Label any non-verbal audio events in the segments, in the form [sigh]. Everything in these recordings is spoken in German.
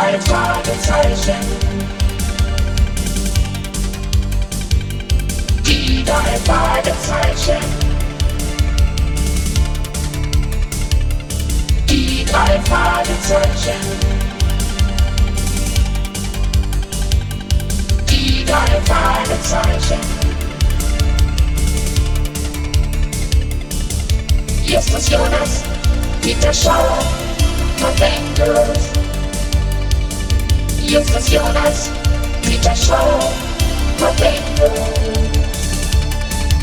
drei Fragezeichen. Die drei Fragezeichen. Die drei Fragezeichen. Die drei Fragezeichen. Justus Jonas, Dieter Schauer, Verwendet. Justus Jonas, Dieter Schauer, Verwendet.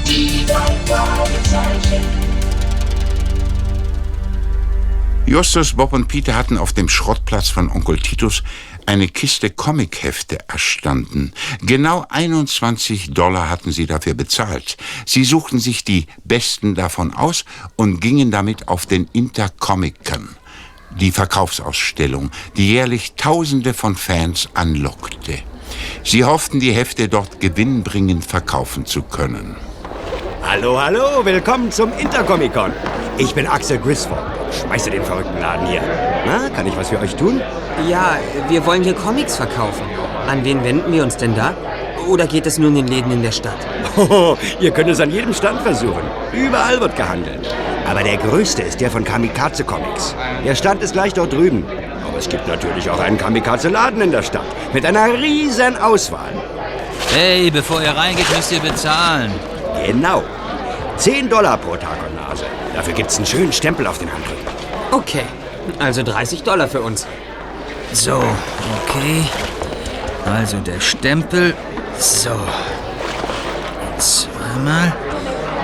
Die drei. Justus, Bob und Peter hatten auf dem Schrottplatz von Onkel Titus eine Kiste Comichefte erstanden. Genau 21 Dollar hatten sie dafür bezahlt. Sie suchten sich die besten davon aus und gingen damit auf den Intercomic-Con, die Verkaufsausstellung, die jährlich Tausende von Fans anlockte. Sie hofften, die Hefte dort gewinnbringend verkaufen zu können. Hallo, hallo, willkommen zum Intercomic-Con. Ich bin Axel Griswold und schmeiße den verrückten Laden hier. Na, kann ich was für euch tun? Ja, wir wollen hier Comics verkaufen. An wen wenden wir uns denn da? Oder geht es nur in den Läden in der Stadt? Hoho, [laughs] ihr könnt es an jedem Stand versuchen. Überall wird gehandelt. Aber der größte ist der von Kamikaze Comics. Der Stand ist gleich dort drüben. Aber es gibt natürlich auch einen Kamikaze-Laden in der Stadt. Mit einer riesen Auswahl. Hey, bevor ihr reingeht, müsst ihr bezahlen. Genau. 10 Dollar pro Tag und Nase. Dafür gibt's einen schönen Stempel auf den Handrücken. Okay, also 30 Dollar für uns. So, okay. Also der Stempel. So. Zweimal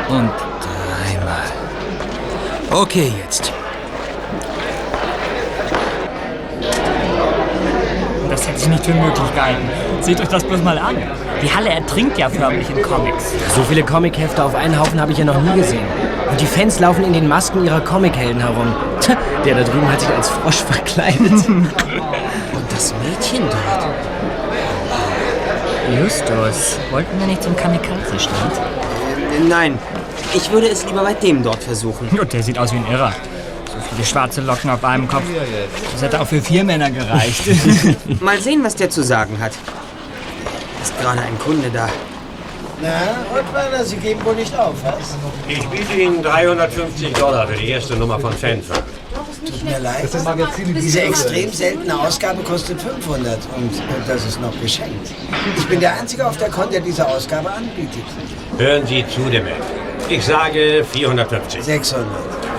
und. Okay, jetzt. Das hätte ich nicht für möglich gehalten. Seht euch das bloß mal an. Die Halle ertrinkt ja förmlich in Comics. So viele Comichefte auf einen Haufen habe ich ja noch nie gesehen. Und die Fans laufen in den Masken ihrer Comichelden herum. Tja, der da drüben hat sich als Frosch verkleidet. [laughs] Und das Mädchen dort. Justus, wollten wir nicht zum Kamikaze-Stand? Nein, ich würde es lieber bei dem dort versuchen. Und der sieht aus wie ein Irrer. So viele schwarze Locken auf einem Kopf. Das hätte auch für vier Männer gereicht. [laughs] [laughs] Mal sehen, was der zu sagen hat. Ist gerade ein Kunde da. Na, Rottweiler, Sie geben wohl nicht auf, was? Ich biete Ihnen 350 Dollar für die erste Nummer von Fanfare. Tut mir leid. Diese extrem seltene Ausgabe kostet 500 und, das ist noch geschenkt. Ich bin der Einzige auf der Con, der diese Ausgabe anbietet. Hören Sie zu, Demet. Ich sage 450. 600.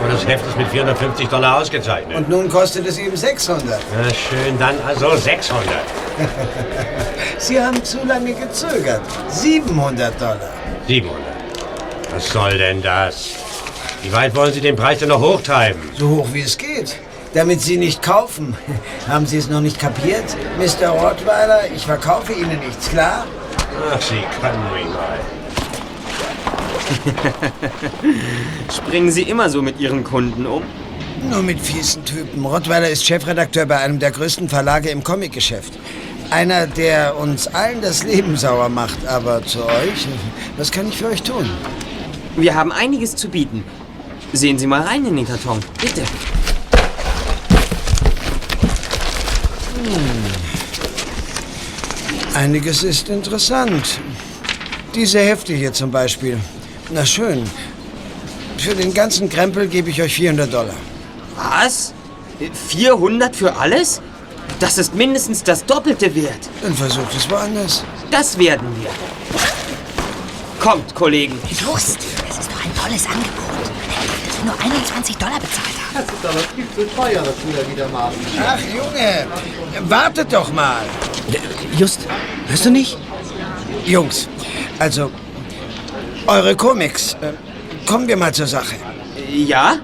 Und das Heft ist mit 450 Dollar ausgezeichnet. Und nun kostet es eben 600. Na schön, dann also 600. [laughs] Sie haben zu lange gezögert. 700 Dollar. 700. Was soll denn das? Wie weit wollen Sie den Preis denn noch hochtreiben? So hoch wie es geht. Damit Sie nicht kaufen. [laughs] Haben Sie es noch nicht kapiert? Mr. Rottweiler, ich verkaufe Ihnen nichts, klar? Ach, Sie können mich mal. [laughs] Springen Sie immer so mit Ihren Kunden um? Nur mit fiesen Typen. Rottweiler ist Chefredakteur bei einem der größten Verlage im Comicgeschäft. Einer, der uns allen das Leben sauer macht. Aber zu euch, was kann ich für euch tun? Wir haben einiges zu bieten. Sehen Sie mal rein in den Karton, bitte. Einiges ist interessant. Diese Hefte hier zum Beispiel. Na schön. Für den ganzen Krempel gebe ich euch 400 Dollar. Was? 400 für alles? Das ist mindestens das Doppelte wert. Dann versucht es woanders. Das werden wir. Kommt, Kollegen. Just, das ist doch ein tolles Angebot. Dass wir nur 21 Dollar bezahlt haben. Das ist aber viel zu teuer, das wir wieder machen. Ach, Junge, wartet doch mal. Just, hörst du nicht? Jungs, also, eure Comics. Äh, kommen wir mal zur Sache. Ja?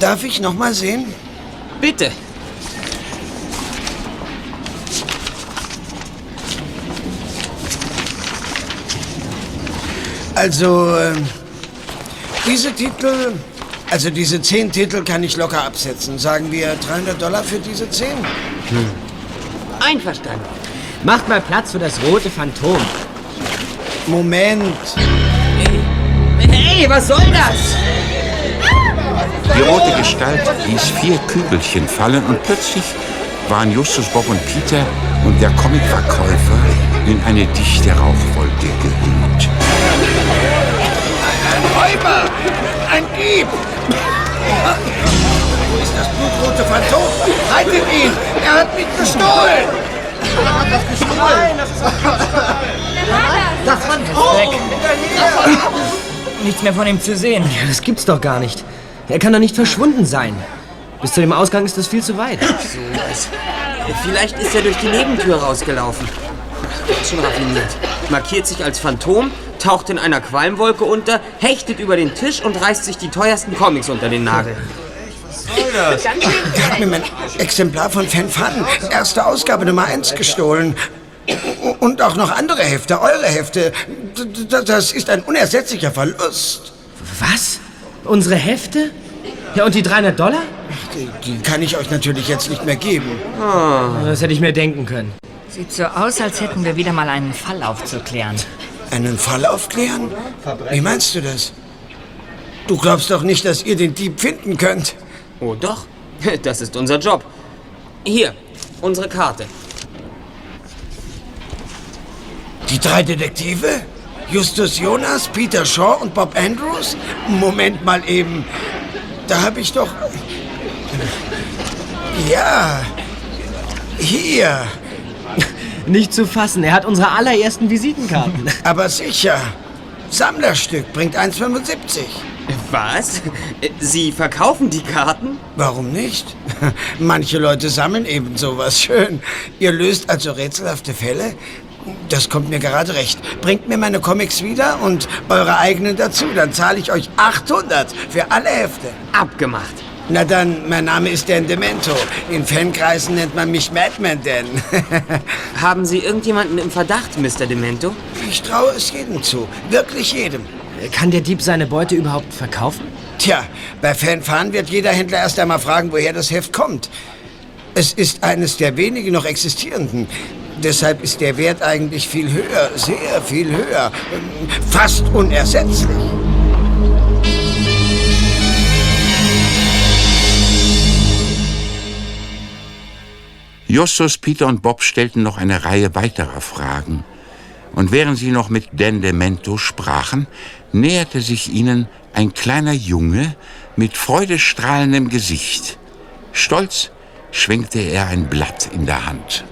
Darf ich noch mal sehen? Bitte. Also, äh, diese Titel, also diese zehn Titel kann ich locker absetzen. Sagen wir 300 Dollar für diese zehn? Einverstanden. Macht mal Platz für das rote Phantom. Moment. Hey, was soll das? Die rote Gestalt ließ vier Kügelchen fallen und plötzlich waren Justus, Bob und Peter und der Comicverkäufer in eine dichte Rauchwolke gehüllt. Ein Räuber! Ein Dieb! Wo ist das blutrote Phantom? Haltet ihn! Er hat mich bestohlen! Er hat das gestohlen! Das Phantom! Weg. Nichts mehr von ihm zu sehen. Ja, das gibt's doch gar nicht. Er kann doch nicht verschwunden sein. Bis zu dem Ausgang ist das viel zu weit. Vielleicht ist er durch die Nebentür rausgelaufen. Schon raffiniert. Markiert sich als Phantom, taucht in einer Qualmwolke unter, hechtet über den Tisch und reißt sich die teuersten Comics unter den Nagel. Er hat mir mein Exemplar von Fan Fun, erste Ausgabe Nummer 1, gestohlen. Und auch noch andere Hefte, eure Hefte. Das ist ein unersetzlicher Verlust. Was? Unsere Hefte? Ja, und die 300 Dollar? Die, die kann ich euch natürlich jetzt nicht mehr geben. Das hätte ich mir denken können. Sieht so aus, als hätten wir wieder mal einen Fall aufzuklären. Einen Fall aufklären? Wie meinst du das? Du glaubst doch nicht, dass ihr den Dieb finden könnt. Oh doch, [laughs] das ist unser Job. Hier, unsere Karte. Die drei Detektive? Justus Jonas, Peter Shaw und Bob Andrews? Moment mal eben. Da habe ich doch. Ja. Hier. [laughs] Nicht zu fassen, er hat unsere allerersten Visitenkarten. Aber sicher. Sammlerstück bringt 1,75. Was? Sie verkaufen die Karten? Warum nicht? [laughs] Manche Leute sammeln eben sowas schön. Ihr löst also rätselhafte Fälle? Das kommt mir gerade recht. Bringt mir meine Comics wieder und eure eigenen dazu. Dann zahle ich euch 800 für alle Hefte. Abgemacht. Na dann, mein Name ist Dan Demento. In Fankreisen nennt man mich Madman Dan. [laughs] Haben Sie irgendjemanden im Verdacht, Mr. Demento? ich traue es jedem zu. Wirklich jedem. Kann der Dieb seine Beute überhaupt verkaufen? Tja, bei Fanfan wird jeder Händler erst einmal fragen, woher das Heft kommt. Es ist eines der wenigen noch existierenden. Deshalb ist der Wert eigentlich viel höher, sehr viel höher. Fast unersetzlich. Justus, Peter und Bob stellten noch eine Reihe weiterer Fragen. Und während sie noch mit Dan Demento sprachen, näherte sich ihnen ein kleiner Junge mit freudestrahlendem Gesicht. Stolz schwenkte er ein Blatt in der Hand.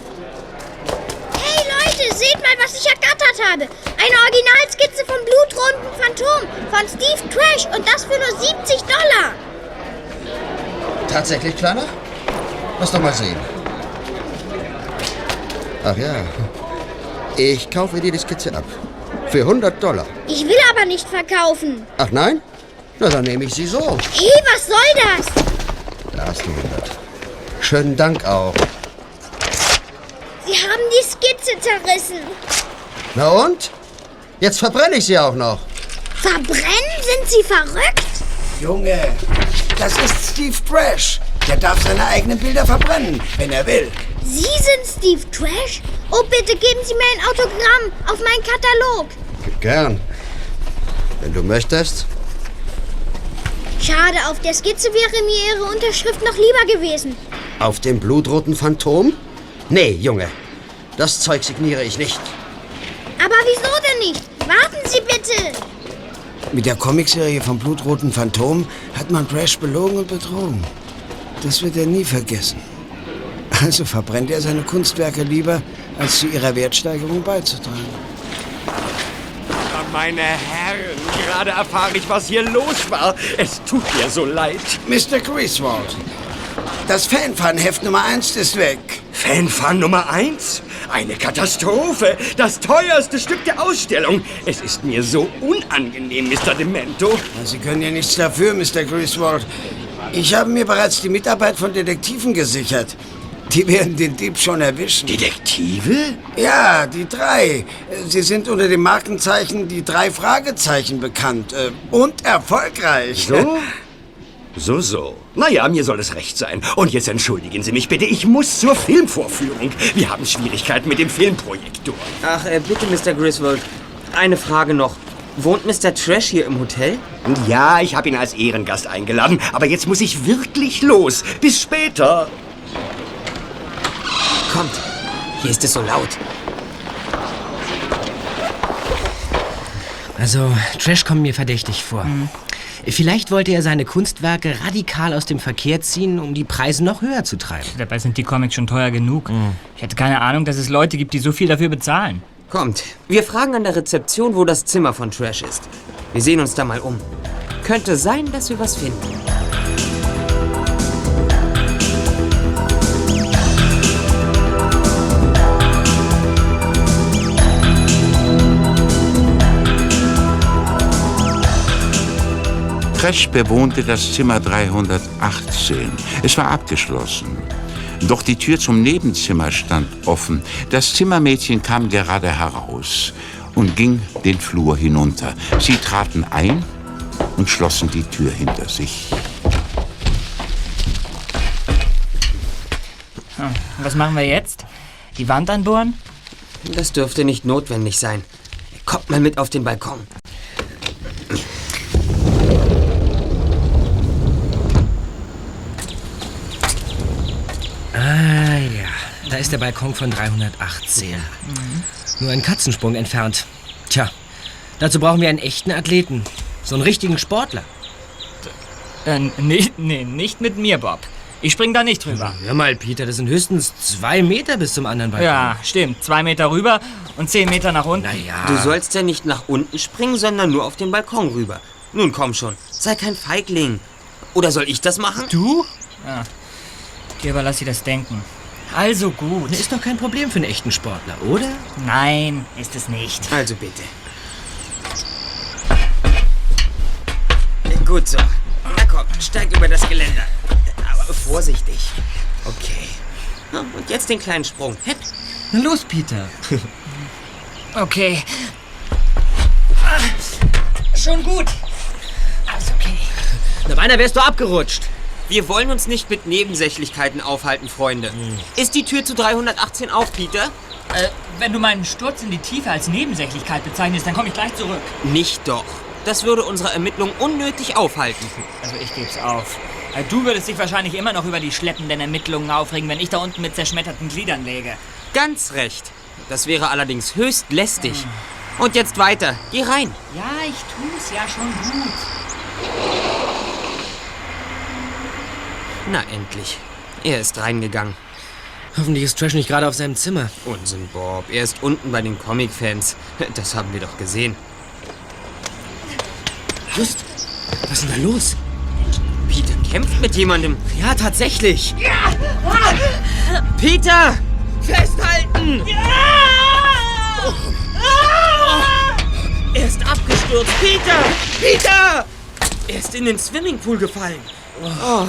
Hey Leute, seht mal, was ich ergattert habe. Eine Originalskizze vom blutroten Phantom von Steve Trash und das für nur 70 Dollar. Tatsächlich, Kleiner? Lass doch mal sehen. Ach ja. Ich kaufe dir die Skizze ab. Für 100 Dollar. Ich will aber nicht verkaufen. Ach nein? Na, dann nehme ich sie so. Hey, was soll das? Da hast du 100. Schönen Dank auch. Sie haben die Skizze zerrissen. Na und? Jetzt verbrenne ich sie auch noch. Verbrennen? Sind Sie verrückt? Junge, das ist Steve Trash. Der darf seine eigenen Bilder verbrennen, wenn er will. Sie sind Steve Trash? Oh, bitte geben Sie mir ein Autogramm auf meinen Katalog. Gern. Wenn du möchtest. Schade, auf der Skizze wäre mir Ihre Unterschrift noch lieber gewesen. Auf dem blutroten Phantom? Nee, Junge. Das Zeug signiere ich nicht. Aber wieso denn nicht? Warten Sie bitte. Mit der Comicserie vom blutroten Phantom hat man Trash belogen und betrogen. Das wird er nie vergessen. Also verbrennt er seine Kunstwerke lieber, als zu ihrer Wertsteigerung beizutragen. Meine Herren, gerade erfahre ich, was hier los war. Es tut mir so leid. Mr. Griswold, das Fanfan-Heft Nummer 1 ist weg. Fanfan Nummer 1? Eine Katastrophe. Das teuerste Stück der Ausstellung. Es ist mir so unangenehm, Mr. Demento. Sie können ja nichts dafür, Mr. Griswold. Ich habe mir bereits die Mitarbeit von Detektiven gesichert. Die werden den Dieb schon erwischen. Detektive? Ja, die drei. Sie sind unter dem Markenzeichen die drei Fragezeichen bekannt. äh, Und erfolgreich. So? So, so. Naja, mir soll es recht sein. Und jetzt entschuldigen Sie mich bitte, ich muss zur Filmvorführung. Wir haben Schwierigkeiten mit dem Filmprojektor. Ach, äh, bitte, Mr. Griswold. Eine Frage noch. Wohnt Mr. Trash hier im Hotel? Ja, ich habe ihn als Ehrengast eingeladen, aber jetzt muss ich wirklich los. Bis später. Kommt, hier ist es so laut. Also, Trash kommt mir verdächtig vor. Vielleicht wollte er seine Kunstwerke radikal aus dem Verkehr ziehen, um die Preise noch höher zu treiben. Dabei sind die Comics schon teuer genug. Ich hätte keine Ahnung, dass es Leute gibt, die so viel dafür bezahlen. Kommt, wir fragen an der Rezeption, wo das Zimmer von Trash ist. Wir sehen uns da mal um. Könnte sein, dass wir was finden. Trash bewohnte das Zimmer 318. Es war abgeschlossen. Doch die Tür zum Nebenzimmer stand offen. Das Zimmermädchen kam gerade heraus und ging den Flur hinunter. Sie traten ein und schlossen die Tür hinter sich. Hm, Was machen wir jetzt? Die Wand anbohren? Das dürfte nicht notwendig sein. Kommt mal mit auf den Balkon. Ah ja, da ist der Balkon von 318. Nur ein Katzensprung entfernt. Tja, dazu brauchen wir einen echten Athleten. So einen richtigen Sportler. Äh, nee, nee, nicht mit mir, Bob. Ich spring da nicht drüber. Hör mal, Peter, das sind höchstens zwei Meter bis zum anderen Balkon. Ja, stimmt. Zwei Meter rüber und zehn Meter nach unten. Naja. Du sollst ja nicht nach unten springen, sondern nur auf den Balkon rüber. Nun komm schon, sei kein Feigling. Oder soll ich das machen? Du? Ja. Dir überlass ich das Denken. Also gut. Ist doch kein Problem für einen echten Sportler, oder? Nein, ist es nicht. Also bitte. Gut so. Na komm, steig über das Geländer. Aber vorsichtig. Okay. Und jetzt den kleinen Sprung. Hepp. Na los, Peter. [laughs] Okay. Schon gut. Alles okay. Na, beinahe wärst du abgerutscht. Wir wollen uns nicht mit Nebensächlichkeiten aufhalten, Freunde. Ist die Tür zu 318 auf, Peter? Äh, wenn du meinen Sturz in die Tiefe als Nebensächlichkeit bezeichnest, dann komme ich gleich zurück. Nicht doch. Das würde unsere Ermittlungen unnötig aufhalten. Also ich geb's auf. Äh, Du würdest dich wahrscheinlich immer noch über die schleppenden Ermittlungen aufregen, wenn ich da unten mit zerschmetterten Gliedern läge. Ganz recht. Das wäre allerdings höchst lästig. Und jetzt weiter. Geh rein. Ja, ich tu's ja schon gut. Na endlich. Er ist reingegangen. Hoffentlich ist Trash nicht gerade auf seinem Zimmer. Unsinn, Bob. Er ist unten bei den Comic-Fans. Das haben wir doch gesehen. Just, was ist denn da los? Peter kämpft mit jemandem. Ja, tatsächlich. Peter! Festhalten! Er ist abgestürzt. Peter! Peter! Er ist in den Swimmingpool gefallen. Oh,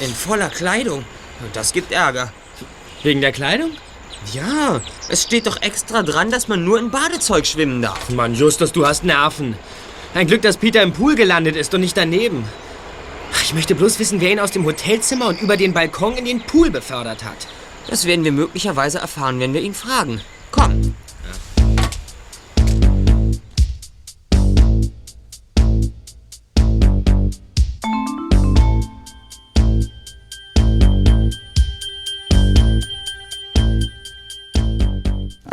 in voller Kleidung. Das gibt Ärger. Wegen der Kleidung? Ja, es steht doch extra dran, dass man nur in Badezeug schwimmen darf. Mann, Justus, du hast Nerven. Ein Glück, dass Peter im Pool gelandet ist und nicht daneben. Ich möchte bloß wissen, wer ihn aus dem Hotelzimmer und über den Balkon in den Pool befördert hat. Das werden wir möglicherweise erfahren, wenn wir ihn fragen. Komm.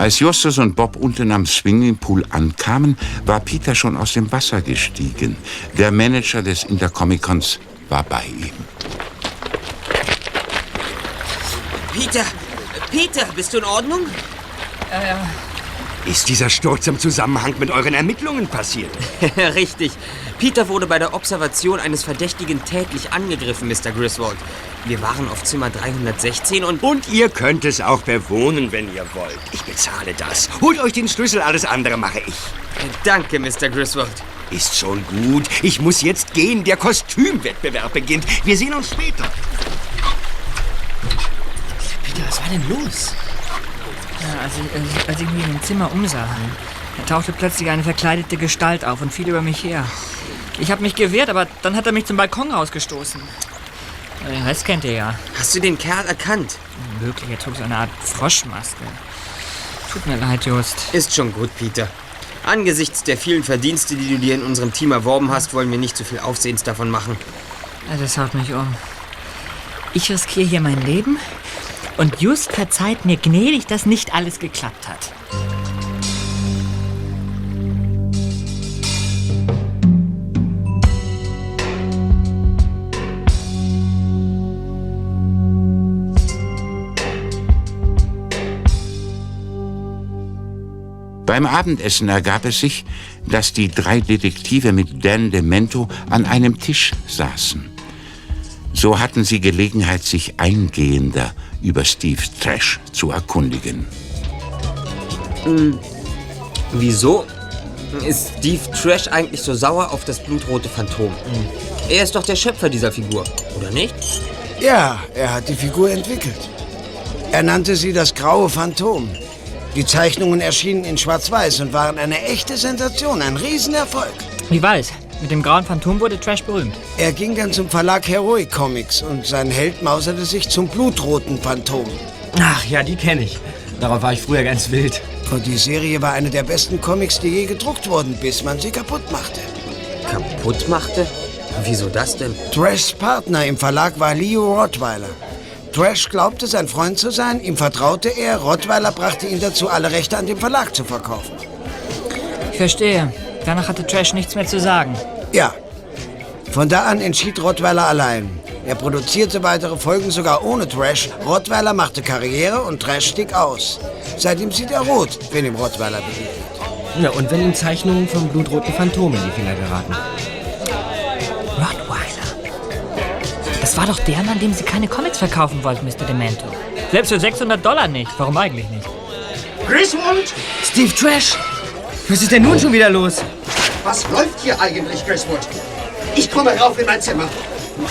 Als Justus und Bob unten am Swimmingpool ankamen, war Peter schon aus dem Wasser gestiegen. Der Manager des Intercomicons war bei ihm. Peter! Peter, bist du in Ordnung? Ist dieser Sturz im Zusammenhang mit euren Ermittlungen passiert? [laughs] Richtig. Peter wurde bei der Observation eines Verdächtigen tätlich angegriffen, Mr. Griswold. Wir waren auf Zimmer 316 und... Und ihr könnt es auch bewohnen, wenn ihr wollt. Ich bezahle das. Holt euch den Schlüssel, alles andere mache ich. Danke, Mr. Griswold. Ist schon gut. Ich muss jetzt gehen. Der Kostümwettbewerb beginnt. Wir sehen uns später. Peter, was war denn los? Ja, als, ich, als, als ich mich in dem Zimmer umsah, da tauchte plötzlich eine verkleidete Gestalt auf und fiel über mich her. Ich habe mich gewehrt, aber dann hat er mich zum Balkon rausgestoßen. Rest kennt ihr ja. Hast du den Kerl erkannt? Möglich, er trug so eine Art Froschmaske. Tut mir leid, Just. Ist schon gut, Peter. Angesichts der vielen Verdienste, die du dir in unserem Team erworben hast, wollen wir nicht zu viel Aufsehens davon machen. Das haut mich um. Ich riskiere hier mein Leben Und just verzeiht mir gnädig, dass nicht alles geklappt hat. Beim Abendessen ergab es sich, dass die drei Detektive mit Dan Demento an einem Tisch saßen. So hatten sie Gelegenheit, sich eingehender über Steve Trash zu erkundigen. Hm, wieso ist Steve Trash eigentlich so sauer auf das blutrote Phantom? Er ist doch der Schöpfer dieser Figur, oder nicht? Ja, er hat die Figur entwickelt. Er nannte sie das graue Phantom. Die Zeichnungen erschienen in Schwarz-Weiß und waren eine echte Sensation, ein Riesenerfolg. Ich weiß, mit dem grauen Phantom wurde Trash berühmt. Er ging dann zum Verlag Heroic Comics und sein Held mauserte sich zum blutroten Phantom. Ach ja, die kenne ich. Darauf war ich früher ganz wild. Und die Serie war eine der besten Comics, die je gedruckt wurden, bis man sie kaputt machte. Kaputt machte? Wieso das denn? Trashs Partner im Verlag war Leo Rottweiler. Trash glaubte, sein Freund zu sein, ihm vertraute er, Rottweiler brachte ihn dazu, alle Rechte an dem Verlag zu verkaufen. Ich verstehe. Danach hatte Trash nichts mehr zu sagen. Ja. Von da an entschied Rottweiler allein. Er produzierte weitere Folgen sogar ohne Trash. Rottweiler machte Karriere und Trash stieg aus. Seitdem sieht er rot, wenn ihm Rottweiler begegnet. Ja, und wenn ihm Zeichnungen vom blutroten Phantom in die Finger geraten. Das war doch der, an dem Sie keine Comics verkaufen wollten, Mr. Demento. Selbst für 600 Dollar nicht. Warum eigentlich nicht? Griswold! Steve Trash! Was ist denn nun schon wieder los? Was läuft hier eigentlich, Griswold? Ich komme rauf in mein Zimmer.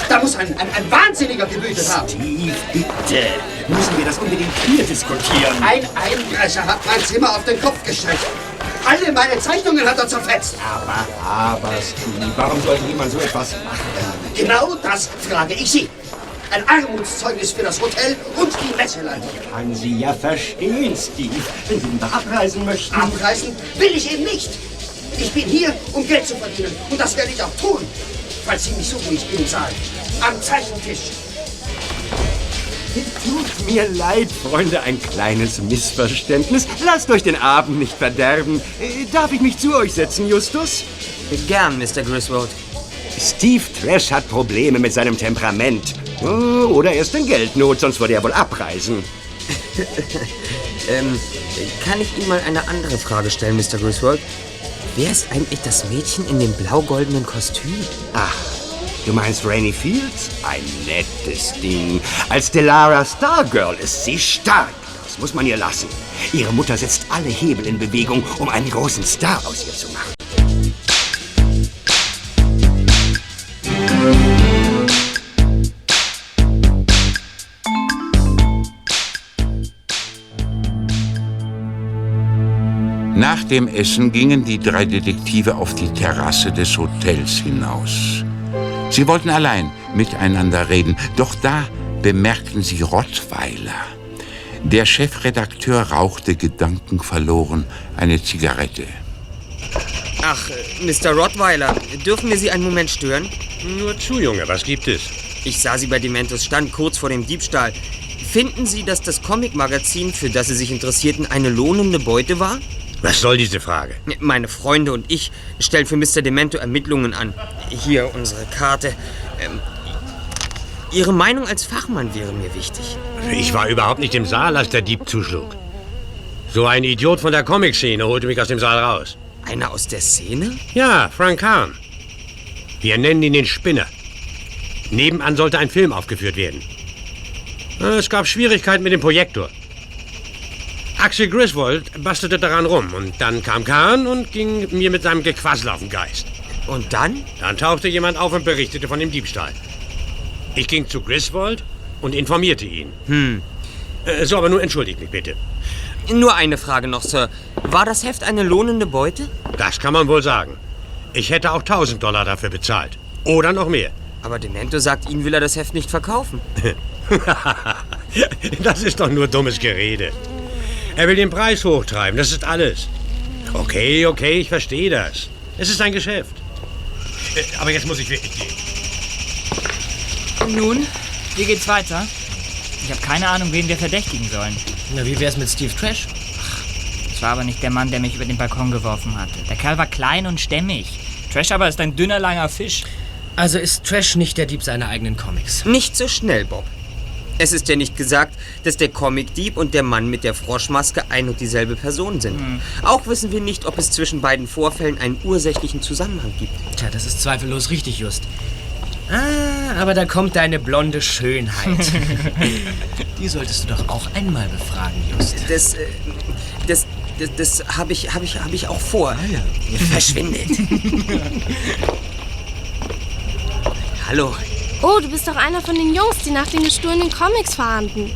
Da muss ein, ein, ein Wahnsinniger gewütet haben. Steve, bitte. Müssen wir das unbedingt hier diskutieren? Ein Einbrecher hat mein Zimmer auf den Kopf gestellt. Alle meine Zeichnungen hat er zerfetzt. Aber, aber, Steve, warum sollte jemand so etwas machen? Genau das frage ich Sie. Ein Armutszeugnis für das Hotel und die Messeleitung. Kann Sie ja verstehen, Steve, wenn Sie wieder abreisen möchten. Abreisen will ich eben nicht. Ich bin hier, um Geld zu verdienen. Und das werde ich auch tun. Falls Sie mich suchen, ich bin im Saal. Am Zeichentisch. Tut mir leid, Freunde, ein kleines Missverständnis. Lasst euch den Abend nicht verderben. Äh, Darf ich mich zu euch setzen, Justus? Gern, Mr. Griswold. Steve Trash hat Probleme mit seinem Temperament. Oh, Oder er ist in Geldnot, sonst würde er wohl abreisen. [laughs] ähm, kann ich Ihnen mal eine andere Frage stellen, Mr. Griswold? Wer ist eigentlich das Mädchen in dem blau-goldenen Kostüm? Ach, du meinst Rainy Fields? Ein nettes Ding. Als Delara Stargirl ist sie stark. Das muss man ihr lassen. Ihre Mutter setzt alle Hebel in Bewegung, um einen großen Star aus ihr zu machen. Nach dem Essen gingen die drei Detektive auf die Terrasse des Hotels hinaus. Sie wollten allein miteinander reden, doch da bemerkten sie Rottweiler. Der Chefredakteur rauchte gedankenverloren eine Zigarette. Ach, Mr. Rottweiler, dürfen wir Sie einen Moment stören? Nur zu, Junge, was gibt es? Ich sah Sie bei Dementos Stand kurz vor dem Diebstahl. Finden Sie, dass das Comic-Magazin, für das Sie sich interessierten, eine lohnende Beute war? Was soll diese Frage? Meine Freunde und ich stellen für Mr. Demento Ermittlungen an. Hier unsere Karte. Ähm, Ihre Meinung als Fachmann wäre mir wichtig. Ich war überhaupt nicht im Saal, als der Dieb zuschlug. So ein Idiot von der Comic-Szene holte mich aus dem Saal raus. Einer aus der Szene? Ja, Frank Kahn. Wir nennen ihn den Spinner. Nebenan sollte ein Film aufgeführt werden. Es gab Schwierigkeiten mit dem Projektor. Axel Griswold bastete daran rum und dann kam Kahn und ging mir mit seinem Gequassel auf den Geist. Und dann? Dann tauchte jemand auf und berichtete von dem Diebstahl. Ich ging zu Griswold und informierte ihn. Hm. Äh, So, aber nun entschuldigt mich bitte. Nur eine Frage noch, Sir. War das Heft eine lohnende Beute? Das kann man wohl sagen. Ich hätte auch 1000 Dollar dafür bezahlt. Oder noch mehr. Aber Demento sagt, Ihnen will er das Heft nicht verkaufen. [laughs] das ist doch nur dummes Gerede. Er will den Preis hochtreiben, das ist alles. Okay, okay, ich verstehe das. Es ist ein Geschäft. Äh, Aber jetzt muss ich wirklich gehen. Nun, wie geht's weiter? Ich habe keine Ahnung, wen wir verdächtigen sollen. Na, wie wär's mit Steve Trash? Das war aber nicht der Mann, der mich über den Balkon geworfen hatte. Der Kerl war klein und stämmig. Trash aber ist ein dünner, langer Fisch. Also ist Trash nicht der Dieb seiner eigenen Comics. Nicht so schnell, Bob. Es ist ja nicht gesagt, dass der Comicdieb und der Mann mit der Froschmaske ein und dieselbe Person sind. Auch wissen wir nicht, ob es zwischen beiden Vorfällen einen ursächlichen Zusammenhang gibt. Tja, das ist zweifellos richtig, Just. Ah, aber da kommt deine blonde Schönheit. [laughs] Die solltest du doch auch einmal befragen, Just. Das, äh, das, das, das habe ich, hab ich, hab ich auch vor. Verschwindet. [laughs] Hallo. Oh, du bist doch einer von den Jungs, die nach den gestohlenen Comics fahnden.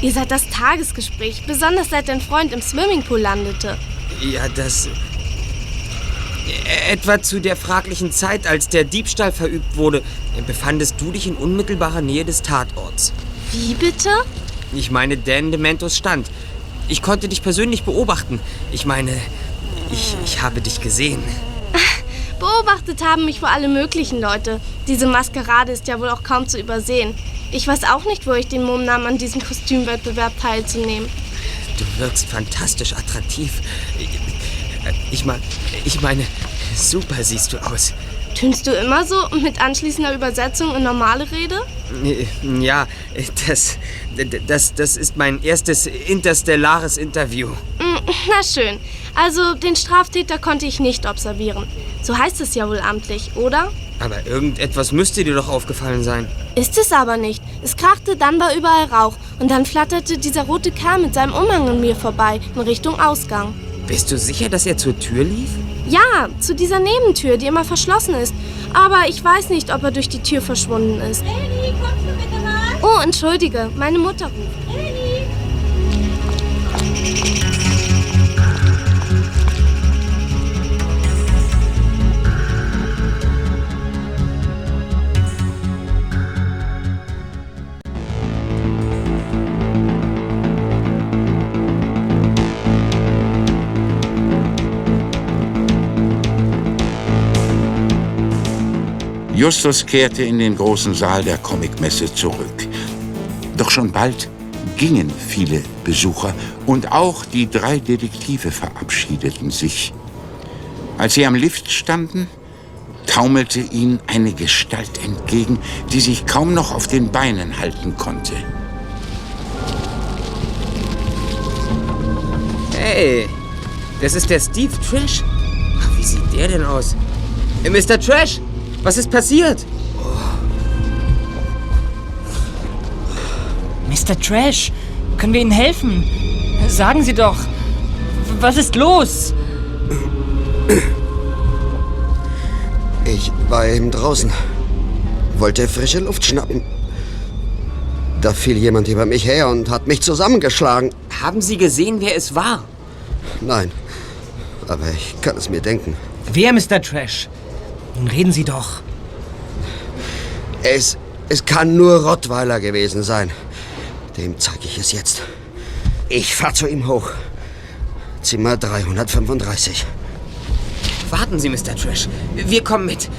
Ihr seid das Tagesgespräch, besonders seit dein Freund im Swimmingpool landete. Ja, das. Etwa zu der fraglichen Zeit, als der Diebstahl verübt wurde, befandest du dich in unmittelbarer Nähe des Tatorts. Wie bitte? Ich meine Dan Dementos stand. Ich konnte dich persönlich beobachten. Ich meine, ich, ich habe dich gesehen. Beobachtet haben mich wohl alle möglichen Leute. Diese Maskerade ist ja wohl auch kaum zu übersehen. Ich weiß auch nicht, wo ich den Mumm nahm, an diesem Kostümwettbewerb teilzunehmen. Du wirkst fantastisch attraktiv. Ich, mein, ich meine, super siehst du aus. Tönst du immer so und mit anschließender Übersetzung in normale Rede? Ja, das, das, das ist mein erstes interstellares Interview. Mm, Na schön. Also, den Straftäter konnte ich nicht observieren. So heißt es ja wohl amtlich, oder? Aber irgendetwas müsste dir doch aufgefallen sein. Ist es aber nicht. Es krachte, dann war überall Rauch. Und dann flatterte dieser rote Kerl mit seinem Umhang an mir vorbei, in Richtung Ausgang. Bist du sicher, dass er zur Tür lief? Ja, zu dieser Nebentür, die immer verschlossen ist. Aber ich weiß nicht, ob er durch die Tür verschwunden ist. Ellie, kommst du bitte mal? Oh, entschuldige, meine Mutter ruft. Ellie! Justus kehrte in den großen Saal der Comicmesse zurück. Doch schon bald gingen viele Besucher und auch die drei Detektive verabschiedeten sich. Als sie am Lift standen, taumelte ihnen eine Gestalt entgegen, die sich kaum noch auf den Beinen halten konnte. Hey, das ist der Steve Trash. Wie sieht der denn aus? Mr. Trash, was ist passiert? Mr. Trash, können wir Ihnen helfen? Sagen Sie doch, was ist los? Ich war eben draußen. Wollte frische Luft schnappen. Da fiel jemand über mich her und hat mich zusammengeschlagen. Haben Sie gesehen, wer es war? Nein. Aber ich kann es mir denken. Wer, Mr. Trash? Nun reden Sie doch. Es, es kann nur Rottweiler gewesen sein. Dem zeige ich es jetzt. Ich fahr zu ihm hoch. Zimmer 335. Warten Sie, Mr. Trash. Wir kommen mit.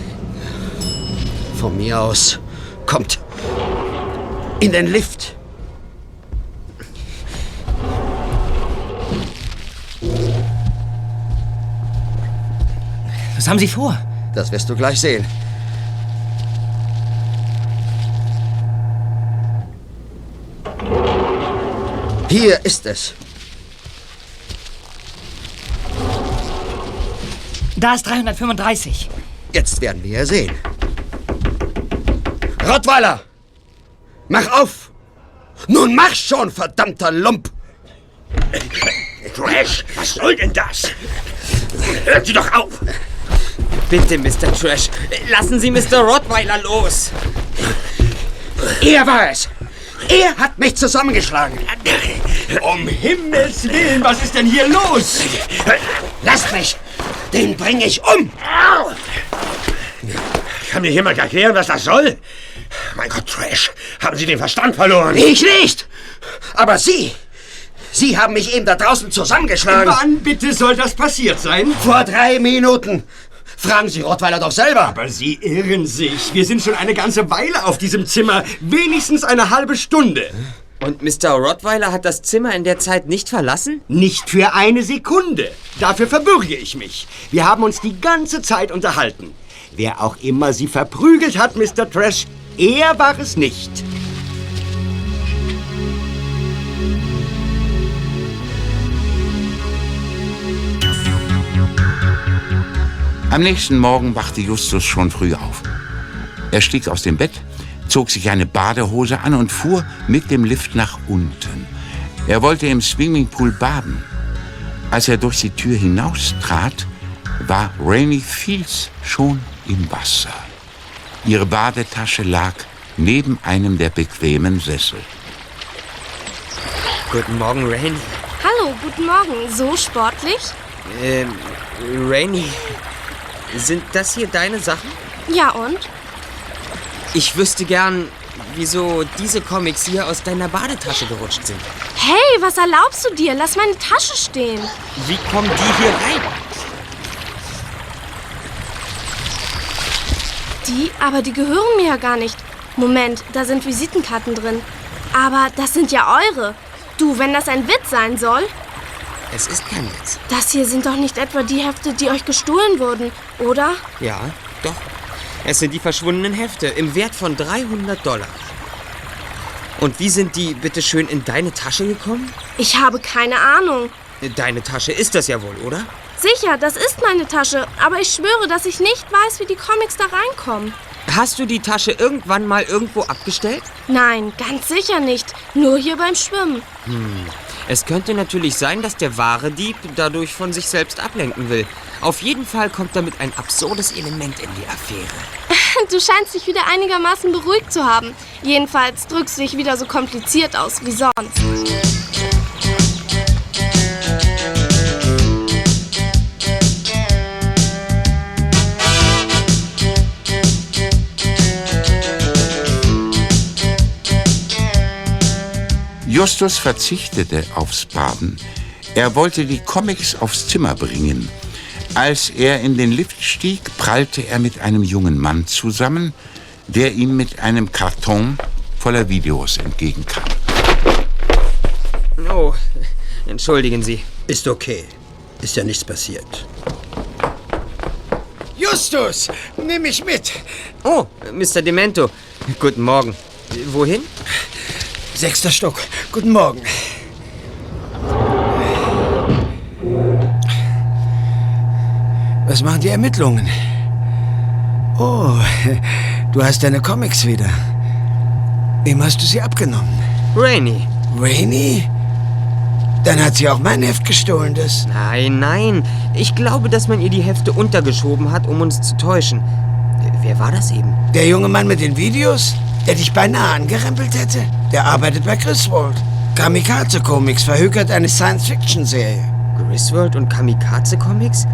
Von mir aus. Kommt. In den Lift. Was haben Sie vor? Das wirst du gleich sehen. Hier ist es. Da ist 335. Jetzt werden wir ja sehen. Rottweiler! Mach auf! Nun mach schon, verdammter Lump! Trash, was soll denn das? Hört sie doch auf! Bitte, Mr. Trash, lassen Sie Mr. Rottweiler los. Er war es! Er hat mich zusammengeschlagen! Um Himmels Willen, was ist denn hier los? Lasst mich! Den bringe ich um! Kann mir jemand erklären, was das soll? Mein Gott, Trash, haben Sie den Verstand verloren? Ich nicht! Aber Sie! Sie haben mich eben da draußen zusammengeschlagen! Wann bitte soll das passiert sein? Vor drei Minuten! Fragen Sie Rottweiler doch selber! Aber Sie irren sich. Wir sind schon eine ganze Weile auf diesem Zimmer. Wenigstens eine halbe Stunde. Und Mr. Rottweiler hat das Zimmer in der Zeit nicht verlassen? Nicht für eine Sekunde. Dafür verbürge ich mich. Wir haben uns die ganze Zeit unterhalten. Wer auch immer Sie verprügelt hat, Mr. Trash, er war es nicht. Am nächsten Morgen wachte Justus schon früh auf. Er stieg aus dem Bett, zog sich eine Badehose an und fuhr mit dem Lift nach unten. Er wollte im Swimmingpool baden. Als er durch die Tür hinaustrat, war Rainy Fields schon im Wasser. Ihre Badetasche lag neben einem der bequemen Sessel. Guten Morgen, Rainy. Hallo, guten Morgen. So sportlich? Ähm, Rainy, sind das hier deine Sachen? Ja, und? Ich wüsste gern, wieso diese Comics hier aus deiner Badetasche gerutscht sind. Hey, was erlaubst du dir? Lass meine Tasche stehen. Wie kommen die hier rein? Die? Aber die gehören mir ja gar nicht. Moment, da sind Visitenkarten drin. Aber das sind ja eure. Du, wenn das ein Witz sein soll. Es ist kein Witz. Das hier sind doch nicht etwa die Hefte, die euch gestohlen wurden, oder? Ja, doch. Es sind die verschwundenen Hefte im Wert von 300 Dollar. Und wie sind die bitte schön in deine Tasche gekommen? Ich habe keine Ahnung. Deine Tasche ist das ja wohl, oder? Sicher, das ist meine Tasche. Aber ich schwöre, dass ich nicht weiß, wie die Comics da reinkommen. Hast du die Tasche irgendwann mal irgendwo abgestellt? Nein, ganz sicher nicht. Nur hier beim Schwimmen. Hm. Es könnte natürlich sein, dass der wahre Dieb dadurch von sich selbst ablenken will. Auf jeden Fall kommt damit ein absurdes Element in die Affäre. [laughs] Du scheinst dich wieder einigermaßen beruhigt zu haben. Jedenfalls drückst du dich wieder so kompliziert aus wie sonst. Justus verzichtete aufs Baden. Er wollte die Comics aufs Zimmer bringen. Als er in den Lift stieg, prallte er mit einem jungen Mann zusammen, der ihm mit einem Karton voller Videos entgegenkam. Oh, entschuldigen Sie. Ist okay. Ist ja nichts passiert. Justus, nimm mich mit. Oh, Mr. Demento. Guten Morgen. Wohin? Sechster Stock. Guten Morgen. Was machen die Ermittlungen? Oh, du hast deine Comics wieder. Wem hast du sie abgenommen? Rainy. Rainy? Dann hat sie auch mein Heft gestohlen, das. Nein, nein. Ich glaube, dass man ihr die Hefte untergeschoben hat, um uns zu täuschen. Wer war das eben? Der junge Mann mit den Videos, der dich beinahe angerempelt hätte? Der arbeitet bei Griswold. Kamikaze Comics verhökert eine Science-Fiction-Serie. Griswold und Kamikaze Comics?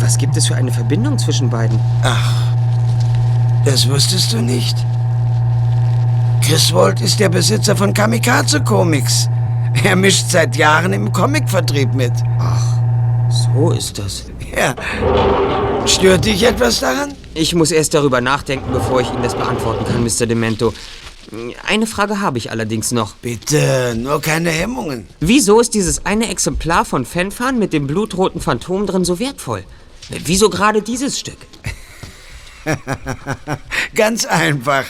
Was gibt es für eine Verbindung zwischen beiden? Ach, das wusstest du nicht? Griswold ist der Besitzer von Kamikaze Comics. Er mischt seit Jahren im Comicvertrieb mit. Ach, so ist das. Ja. Stört dich etwas daran? Ich muss erst darüber nachdenken, bevor ich Ihnen das beantworten kann, Mr. Demento. Eine Frage habe ich allerdings noch. Bitte, nur keine Hemmungen. Wieso ist dieses eine Exemplar von Fanfan mit dem blutroten Phantom drin so wertvoll? Wieso gerade dieses Stück? [laughs] Ganz einfach.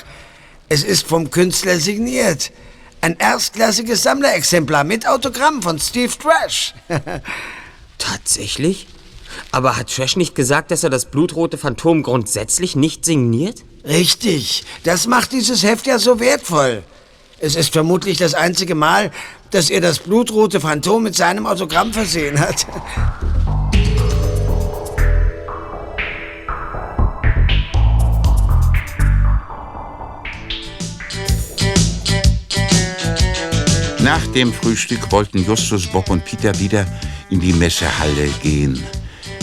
Es ist vom Künstler signiert. Ein erstklassiges Sammlerexemplar mit Autogramm von Steve Trash. [laughs] Tatsächlich? Aber hat Trash nicht gesagt, dass er das blutrote Phantom grundsätzlich nicht signiert? Richtig. Das macht dieses Heft ja so wertvoll. Es ist vermutlich das einzige Mal, dass er das blutrote Phantom mit seinem Autogramm versehen hat. Nach dem Frühstück wollten Justus, Bob und Peter wieder in die Messehalle gehen.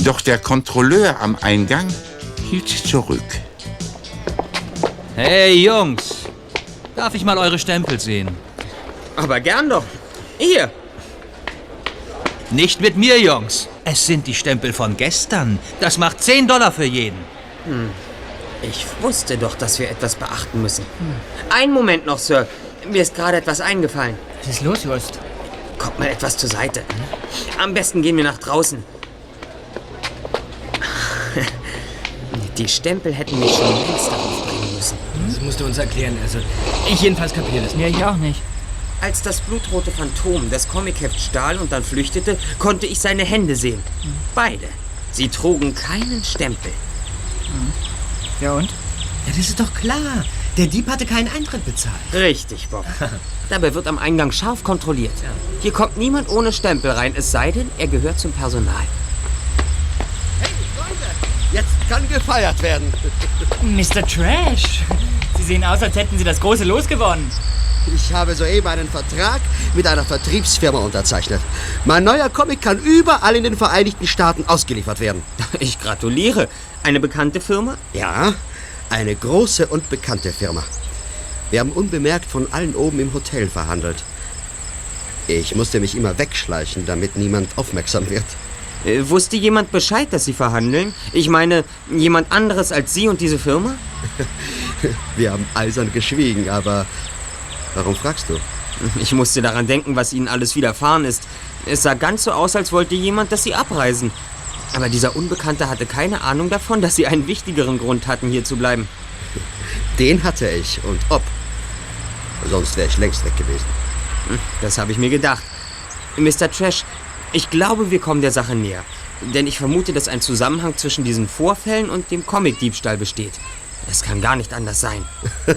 Doch der Kontrolleur am Eingang hielt sie zurück. Hey Jungs, darf ich mal eure Stempel sehen? Aber gern doch. Hier. Nicht mit mir, Jungs. Es sind die Stempel von gestern. Das macht 10 Dollar für jeden. Hm. Ich wusste doch, dass wir etwas beachten müssen. Hm. Einen Moment noch, Sir. Mir ist gerade etwas eingefallen. Was ist los, Just? Kommt mal etwas zur Seite. Am besten gehen wir nach draußen. Die Stempel hätten mich schon längst darauf bringen müssen. Das musst du uns erklären. Also, ich jedenfalls kapiere das Ja, ich auch nicht. Als das blutrote Phantom das Comicheft stahl und dann flüchtete, konnte ich seine Hände sehen. Beide. Sie trugen keinen Stempel. Ja und? Ja, das ist doch klar. Der Dieb hatte keinen Eintritt bezahlt. Richtig, Bob. [laughs] Dabei wird am Eingang scharf kontrolliert. Hier kommt niemand ohne Stempel rein, es sei denn, er gehört zum Personal. Jetzt kann gefeiert werden. Mr. Trash. Sie sehen aus, als hätten Sie das große Los gewonnen. Ich habe soeben einen Vertrag mit einer Vertriebsfirma unterzeichnet. Mein neuer Comic kann überall in den Vereinigten Staaten ausgeliefert werden. [laughs] Ich gratuliere. Eine bekannte Firma? Ja, eine große und bekannte Firma. Wir haben unbemerkt von allen oben im Hotel verhandelt. Ich musste mich immer wegschleichen, damit niemand aufmerksam wird. Äh, wusste jemand Bescheid, dass Sie verhandeln? Ich meine, jemand anderes als Sie und diese Firma? [laughs] Wir haben eisern geschwiegen, aber warum fragst du? Ich musste daran denken, was Ihnen alles widerfahren ist. Es sah ganz so aus, als wollte jemand, dass Sie abreisen. Aber dieser Unbekannte hatte keine Ahnung davon, dass Sie einen wichtigeren Grund hatten, hier zu bleiben. [laughs] Den hatte ich und ob. Sonst wäre ich längst weg gewesen. Hm, Das habe ich mir gedacht. Mr. Trash, ich glaube, wir kommen der Sache näher. Denn ich vermute, dass ein Zusammenhang zwischen diesen Vorfällen und dem Comic-Diebstahl besteht. Es kann gar nicht anders sein. [laughs]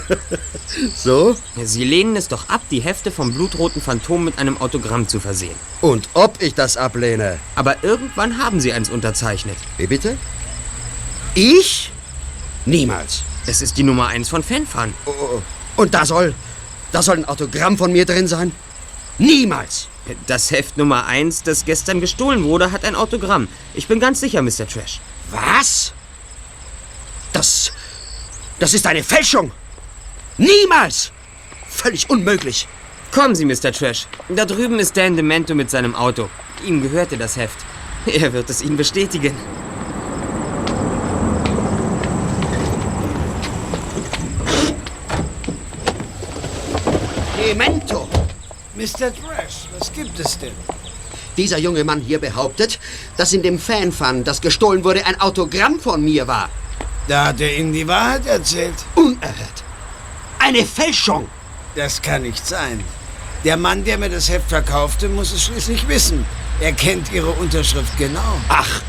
So? Sie lehnen es doch ab, die Hefte vom blutroten Phantom mit einem Autogramm zu versehen. Und ob ich das ablehne? Aber irgendwann haben Sie eins unterzeichnet. Wie bitte? Ich? Niemals. Es ist die Nummer eins von Fanfan. Oh, Und da soll, da soll ein Autogramm von mir drin sein? Niemals. Das Heft Nummer eins, das gestern gestohlen wurde, hat ein Autogramm. Ich bin ganz sicher, Mr. Trash. Was? Das, das ist eine Fälschung. Niemals. Völlig unmöglich. Kommen Sie, Mr. Trash. Da drüben ist Dan Demento mit seinem Auto. Ihm gehörte das Heft. Er wird es Ihnen bestätigen. Demento. Mr. Trash, was gibt es denn? Dieser junge Mann hier behauptet, dass in dem Fanfan, das gestohlen wurde, ein Autogramm von mir war. Da hat er Ihnen die Wahrheit erzählt. Unerhört. Eine Fälschung. Das kann nicht sein. Der Mann, der mir das Heft verkaufte, muss es schließlich wissen. Er kennt Ihre Unterschrift genau. Ach,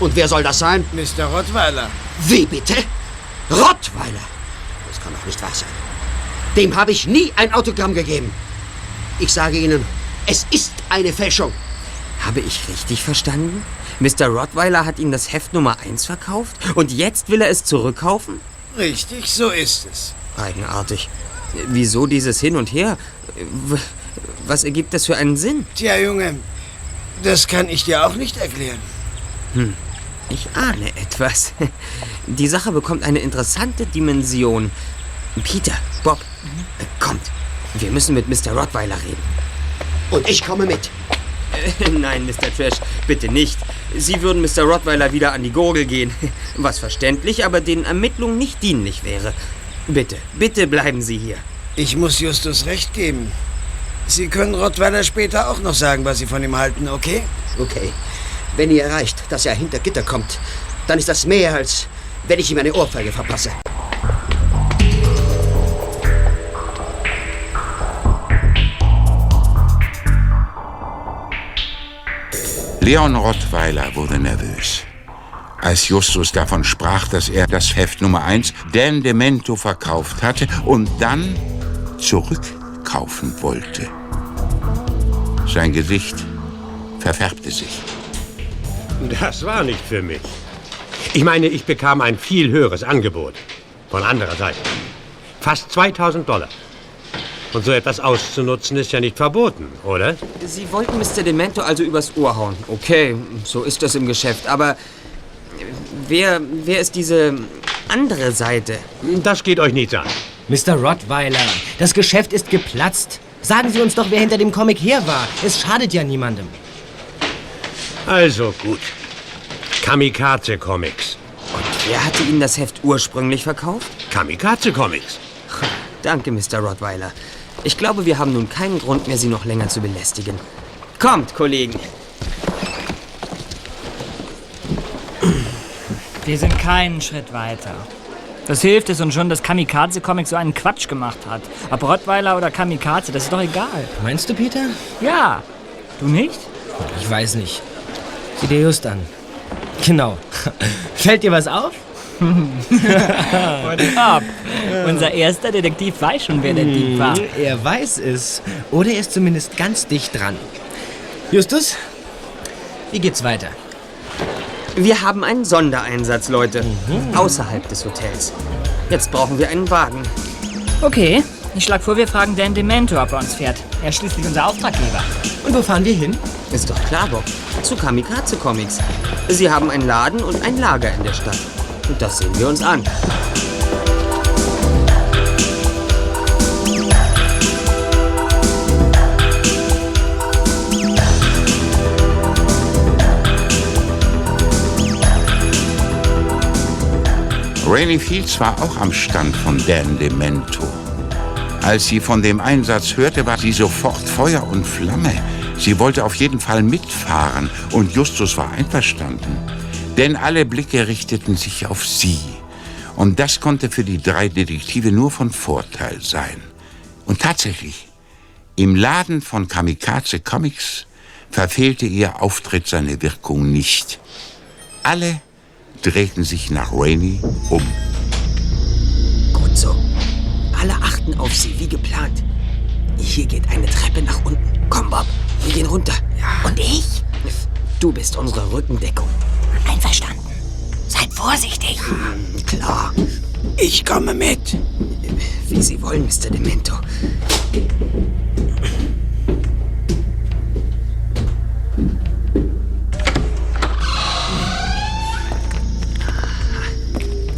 und wer soll das sein? Mr. Rottweiler. Wie bitte? Rottweiler. Das kann doch nicht wahr sein. Dem habe ich nie ein Autogramm gegeben. Ich sage Ihnen, es ist eine Fälschung. Habe ich richtig verstanden? Mr. Rottweiler hat Ihnen das Heft Nummer eins verkauft und jetzt will er es zurückkaufen? Richtig, so ist es. Eigenartig. Wieso dieses Hin und Her? Was ergibt das für einen Sinn? Tja, Junge, das kann ich dir auch nicht erklären. Hm, ich ahne etwas. Die Sache bekommt eine interessante Dimension. Peter, Bob, äh, kommt. Wir müssen mit Mr. Rottweiler reden. Und ich komme mit. Äh, Nein, Mr. Trash, bitte nicht. Sie würden Mr. Rottweiler wieder an die Gurgel gehen. Was verständlich, aber den Ermittlungen nicht dienlich wäre. Bitte, bitte bleiben Sie hier. Ich muss Justus recht geben. Sie können Rottweiler später auch noch sagen, was Sie von ihm halten, okay? Okay. Wenn ihr erreicht, dass er hinter Gitter kommt, dann ist das mehr, als wenn ich ihm eine Ohrfeige verpasse. Leon Rottweiler wurde nervös. Als Justus davon sprach, dass er das Heft Nummer 1 Dan Demento verkauft hatte und dann zurückkaufen wollte. Sein Gesicht verfärbte sich. Das war nicht für mich. Ich meine, ich bekam ein viel höheres Angebot. Von anderer Seite. Fast 2000 Dollar. Und so etwas auszunutzen ist ja nicht verboten, oder? Sie wollten Mr. Demento also übers Ohr hauen. Okay, so ist das im Geschäft. Aber wer, wer ist diese andere Seite? Das geht euch nichts an. Mr. Rottweiler, das Geschäft ist geplatzt. Sagen Sie uns doch, wer hinter dem Comic her war. Es schadet ja niemandem. Also gut. Kamikaze Comics. Wer hatte Ihnen das Heft ursprünglich verkauft? Kamikaze Comics. Danke, Mr. Rottweiler. Ich glaube, wir haben nun keinen Grund mehr, Sie noch länger zu belästigen. Kommt, Kollegen. Wir sind keinen Schritt weiter. Das hilft es uns schon, dass Kamikaze-Comic so einen Quatsch gemacht hat. Ob Rottweiler oder Kamikaze, das ist doch egal. Meinst du, Peter? Ja. Du nicht? Ich weiß nicht. Sieh dir just an. Genau. [laughs] Fällt dir was auf? Und ab. Unser erster Detektiv weiß schon, wer der Dieb war. Hm, Er weiß es. Oder er ist zumindest ganz dicht dran. Justus, wie geht's weiter? Wir haben einen Sondereinsatz, Leute. Außerhalb des Hotels. Jetzt brauchen wir einen Wagen. Okay, ich schlage vor, wir fragen Dan Demento, ob er uns fährt. Er ist schließlich unser Auftraggeber. Und wo fahren wir hin? Ist doch klar, Bob. Zu Kamikaze Comics. Sie haben einen Laden und ein Lager in der Stadt. Das sehen wir uns an. Rainy Fields war auch am Stand von Dan Demento. Als sie von dem Einsatz hörte, war sie sofort Feuer und Flamme. Sie wollte auf jeden Fall mitfahren und Justus war einverstanden. Denn alle Blicke richteten sich auf sie. Und das konnte für die drei Detektive nur von Vorteil sein. Und tatsächlich, im Laden von Kamikaze Comics verfehlte ihr Auftritt seine Wirkung nicht. Alle drehten sich nach Rainey um. Gut so. Alle achten auf sie, wie geplant. Hier geht eine Treppe nach unten. Komm, Bob, wir gehen runter. Und ich? Du bist unsere Rückendeckung. Einverstanden. Seid vorsichtig. Klar. Ich komme mit. Wie Sie wollen, Mr. Demento.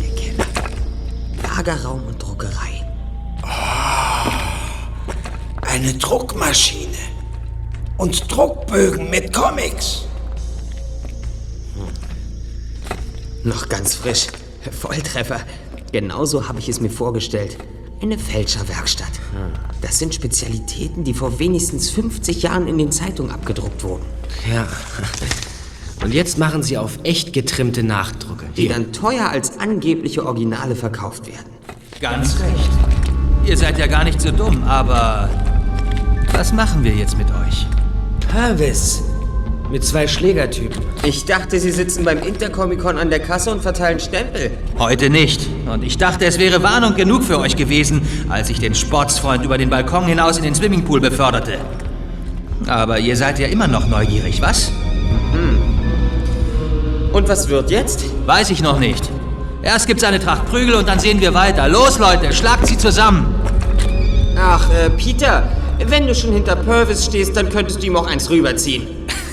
Der Keller. Lagerraum und Druckerei. Eine Druckmaschine. Und Druckbögen mit Comics. Noch ganz frisch. Volltreffer. Genauso habe ich es mir vorgestellt. Eine Fälscherwerkstatt. Das sind Spezialitäten, die vor wenigstens 50 Jahren in den Zeitungen abgedruckt wurden. Ja. Und jetzt machen sie auf echt getrimmte Nachdrucke. Die dann teuer als angebliche Originale verkauft werden. Ganz recht. Ihr seid ja gar nicht so dumm, aber was machen wir jetzt mit euch? Purvis. Mit zwei Schlägertypen. Ich dachte, Sie sitzen beim Intercomic-Con an der Kasse und verteilen Stempel. Heute nicht. Und ich dachte, es wäre Warnung genug für euch gewesen, als ich den Sportsfreund über den Balkon hinaus in den Swimmingpool beförderte. Aber ihr seid ja immer noch neugierig, was? Und was wird jetzt? Weiß ich noch nicht. Erst gibt's eine Tracht Prügel und dann sehen wir weiter. Los, Leute, schlagt sie zusammen. Ach, äh, Peter, wenn du schon hinter Purvis stehst, dann könntest du ihm auch eins rüberziehen.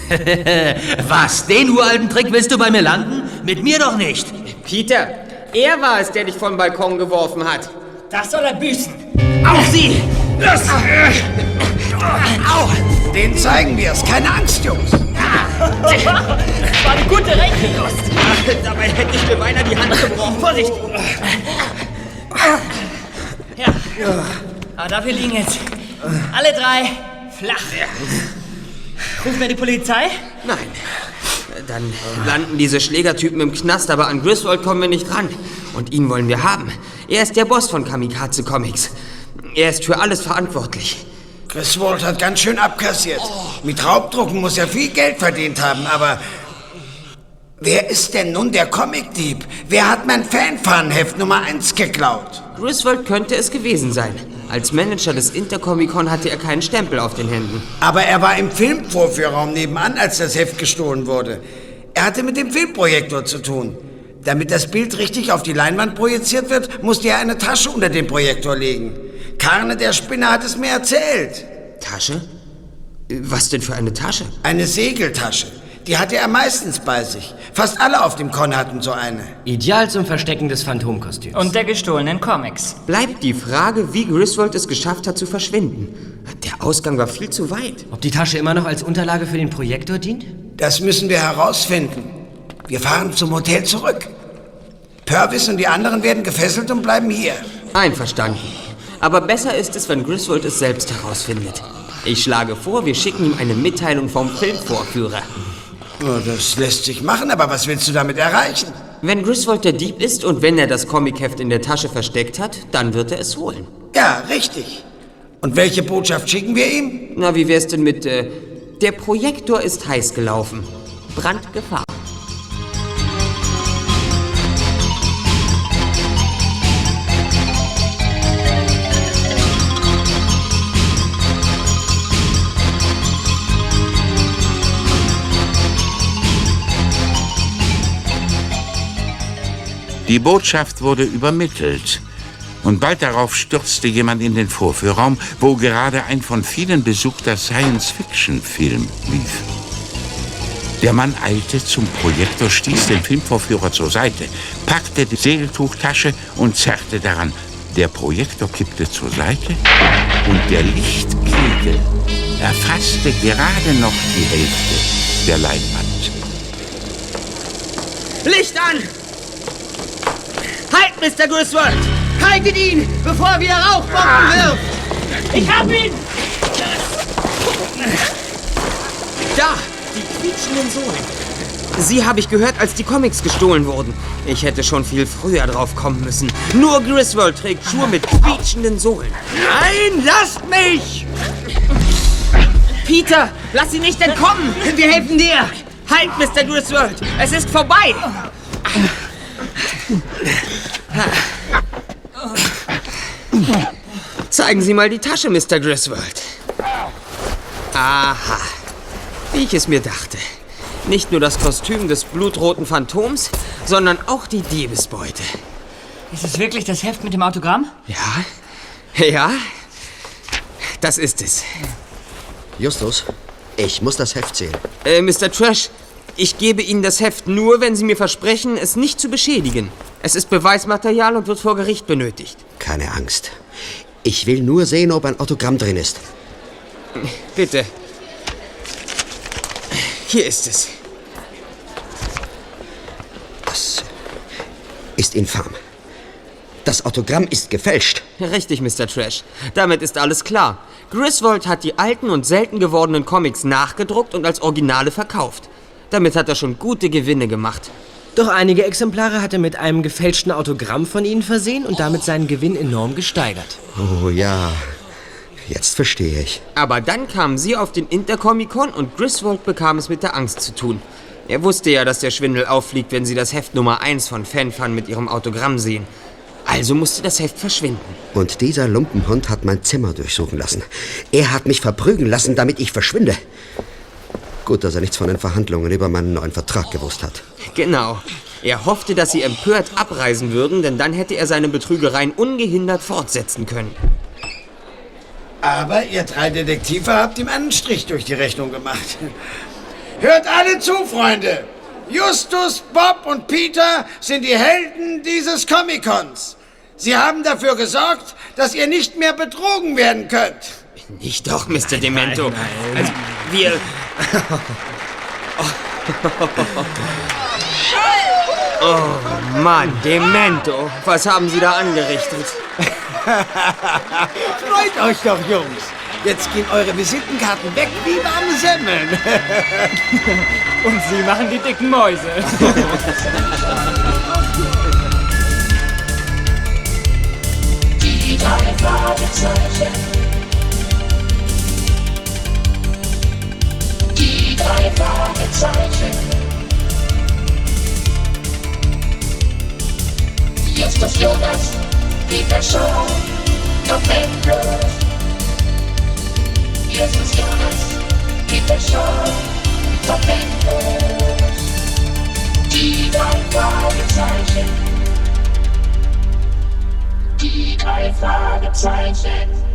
[laughs] Was? Den uralten Trick willst du bei mir landen? Mit mir doch nicht. Peter, er war es, der dich vom Balkon geworfen hat. Das soll er büßen. Auch sie! Los! Au! Den zeigen wir es. Keine Angst, Jungs. [laughs] War eine gute Rechenlust. [laughs] Dabei hätte ich mir beinahe die Hand gebrochen. Vorsicht! Ja. Aber dafür liegen jetzt alle drei flach. Rufen wir die Polizei? Nein. Dann landen diese Schlägertypen im Knast, aber an Griswold kommen wir nicht ran. Und ihn wollen wir haben. Er ist der Boss von Kamikaze Comics. Er ist für alles verantwortlich. Griswold hat ganz schön abkassiert. Mit Raubdrucken muss er viel Geld verdient haben, aber... Wer ist denn nun der Comicdieb? Wer hat mein Fanfahnenheft Nummer 1 geklaut? Griswold könnte es gewesen sein. Als Manager des Intercomic-Con hatte er keinen Stempel auf den Händen. Aber er war im Filmvorführraum nebenan, als das Heft gestohlen wurde. Er hatte mit dem Filmprojektor zu tun. Damit das Bild richtig auf die Leinwand projiziert wird, musste er eine Tasche unter den Projektor legen. Karne der Spinner hat es mir erzählt. Tasche? Was denn für eine Tasche? Eine Segeltasche. Die hatte er meistens bei sich. Fast alle auf dem Con hatten so eine. Ideal zum Verstecken des Phantomkostüms. Und der gestohlenen Comics. Bleibt die Frage, wie Griswold es geschafft hat zu verschwinden. Der Ausgang war viel zu weit. Ob die Tasche immer noch als Unterlage für den Projektor dient? Das müssen wir herausfinden. Wir fahren zum Hotel zurück. Purvis und die anderen werden gefesselt und bleiben hier. Einverstanden. Aber besser ist es, wenn Griswold es selbst herausfindet. Ich schlage vor, wir schicken ihm eine Mitteilung vom Filmvorführer. Oh, das lässt sich machen, aber was willst du damit erreichen? Wenn Griswold der Dieb ist und wenn er das Comicheft in der Tasche versteckt hat, dann wird er es holen. Ja, richtig. Und welche Botschaft schicken wir ihm? Na, wie wär's denn mit, äh, der Projektor ist heiß gelaufen. Brandgefahr. Die Botschaft wurde übermittelt. Und bald darauf stürzte jemand in den Vorführraum, wo gerade ein von vielen besuchter Science-Fiction-Film lief. Der Mann eilte zum Projektor, stieß den Filmvorführer zur Seite, packte die Segeltuchtasche und zerrte daran. Der Projektor kippte zur Seite und der Lichtkegel erfasste gerade noch die Hälfte der Leinwand. Licht an! Halt, Mr. Griswold! Haltet ihn, bevor er wieder Rauchbomben wirft! Ich hab ihn! Da, die quietschenden Sohlen. Sie habe ich gehört, als die Comics gestohlen wurden. Ich hätte schon viel früher drauf kommen müssen. Nur Griswold trägt Schuhe mit quietschenden Sohlen. Nein, lasst mich! Peter, lass sie nicht entkommen! Wir helfen dir! Halt, Mr. Griswold! Es ist vorbei! Zeigen Sie mal die Tasche, Mr. Griswold. Aha. Wie ich es mir dachte. Nicht nur das Kostüm des blutroten Phantoms, sondern auch die Diebesbeute. Ist es wirklich das Heft mit dem Autogramm? Ja? Ja? Das ist es. Justus, ich muss das Heft sehen. Äh, Mr. Trash, ich gebe Ihnen das Heft nur, wenn Sie mir versprechen, es nicht zu beschädigen. Es ist Beweismaterial und wird vor Gericht benötigt. Keine Angst. Ich will nur sehen, ob ein Autogramm drin ist. Bitte. Hier ist es. Das ist infam. Das Autogramm ist gefälscht. Richtig, Mr. Trash. Damit ist alles klar. Griswold hat die alten und selten gewordenen Comics nachgedruckt und als Originale verkauft. Damit hat er schon gute Gewinne gemacht. Doch einige Exemplare hat er mit einem gefälschten Autogramm von Ihnen versehen und damit seinen Gewinn enorm gesteigert. Oh ja, jetzt verstehe ich. Aber dann kamen sie auf den Intercomic-Con und Griswold bekam es mit der Angst zu tun. Er wusste ja, dass der Schwindel auffliegt, wenn sie das Heft Nummer 1 von Fanfan mit ihrem Autogramm sehen. Also musste das Heft verschwinden. Und dieser Lumpenhund hat mein Zimmer durchsuchen lassen. Er hat mich verprügeln lassen, damit ich verschwinde. Gut, dass er nichts von den Verhandlungen über meinen neuen Vertrag gewusst hat. Genau. Er hoffte, dass sie empört abreisen würden, denn dann hätte er seine Betrügereien ungehindert fortsetzen können. Aber ihr drei Detektive habt ihm einen Strich durch die Rechnung gemacht. Hört alle zu, Freunde! Justus, Bob und Peter sind die Helden dieses Comic-Cons. Sie haben dafür gesorgt, dass ihr nicht mehr betrogen werden könnt. Nicht doch, Mr. Demento. Also, wir... [laughs] Oh Mann, Demento. Was haben Sie da angerichtet? [laughs] Freut euch doch, Jungs. Jetzt gehen eure Visitenkarten weg wie warme Semmeln. [laughs] Und Sie machen die dicken Mäuse. Die drei Fragezeichen. Die drei Fragezeichen. Justus Jonas, Peter Shaw, Tom Endlos. Justus Jonas, Peter Shaw, Tom Endlos. Die drei Fragezeichen. Die drei Fragezeichen.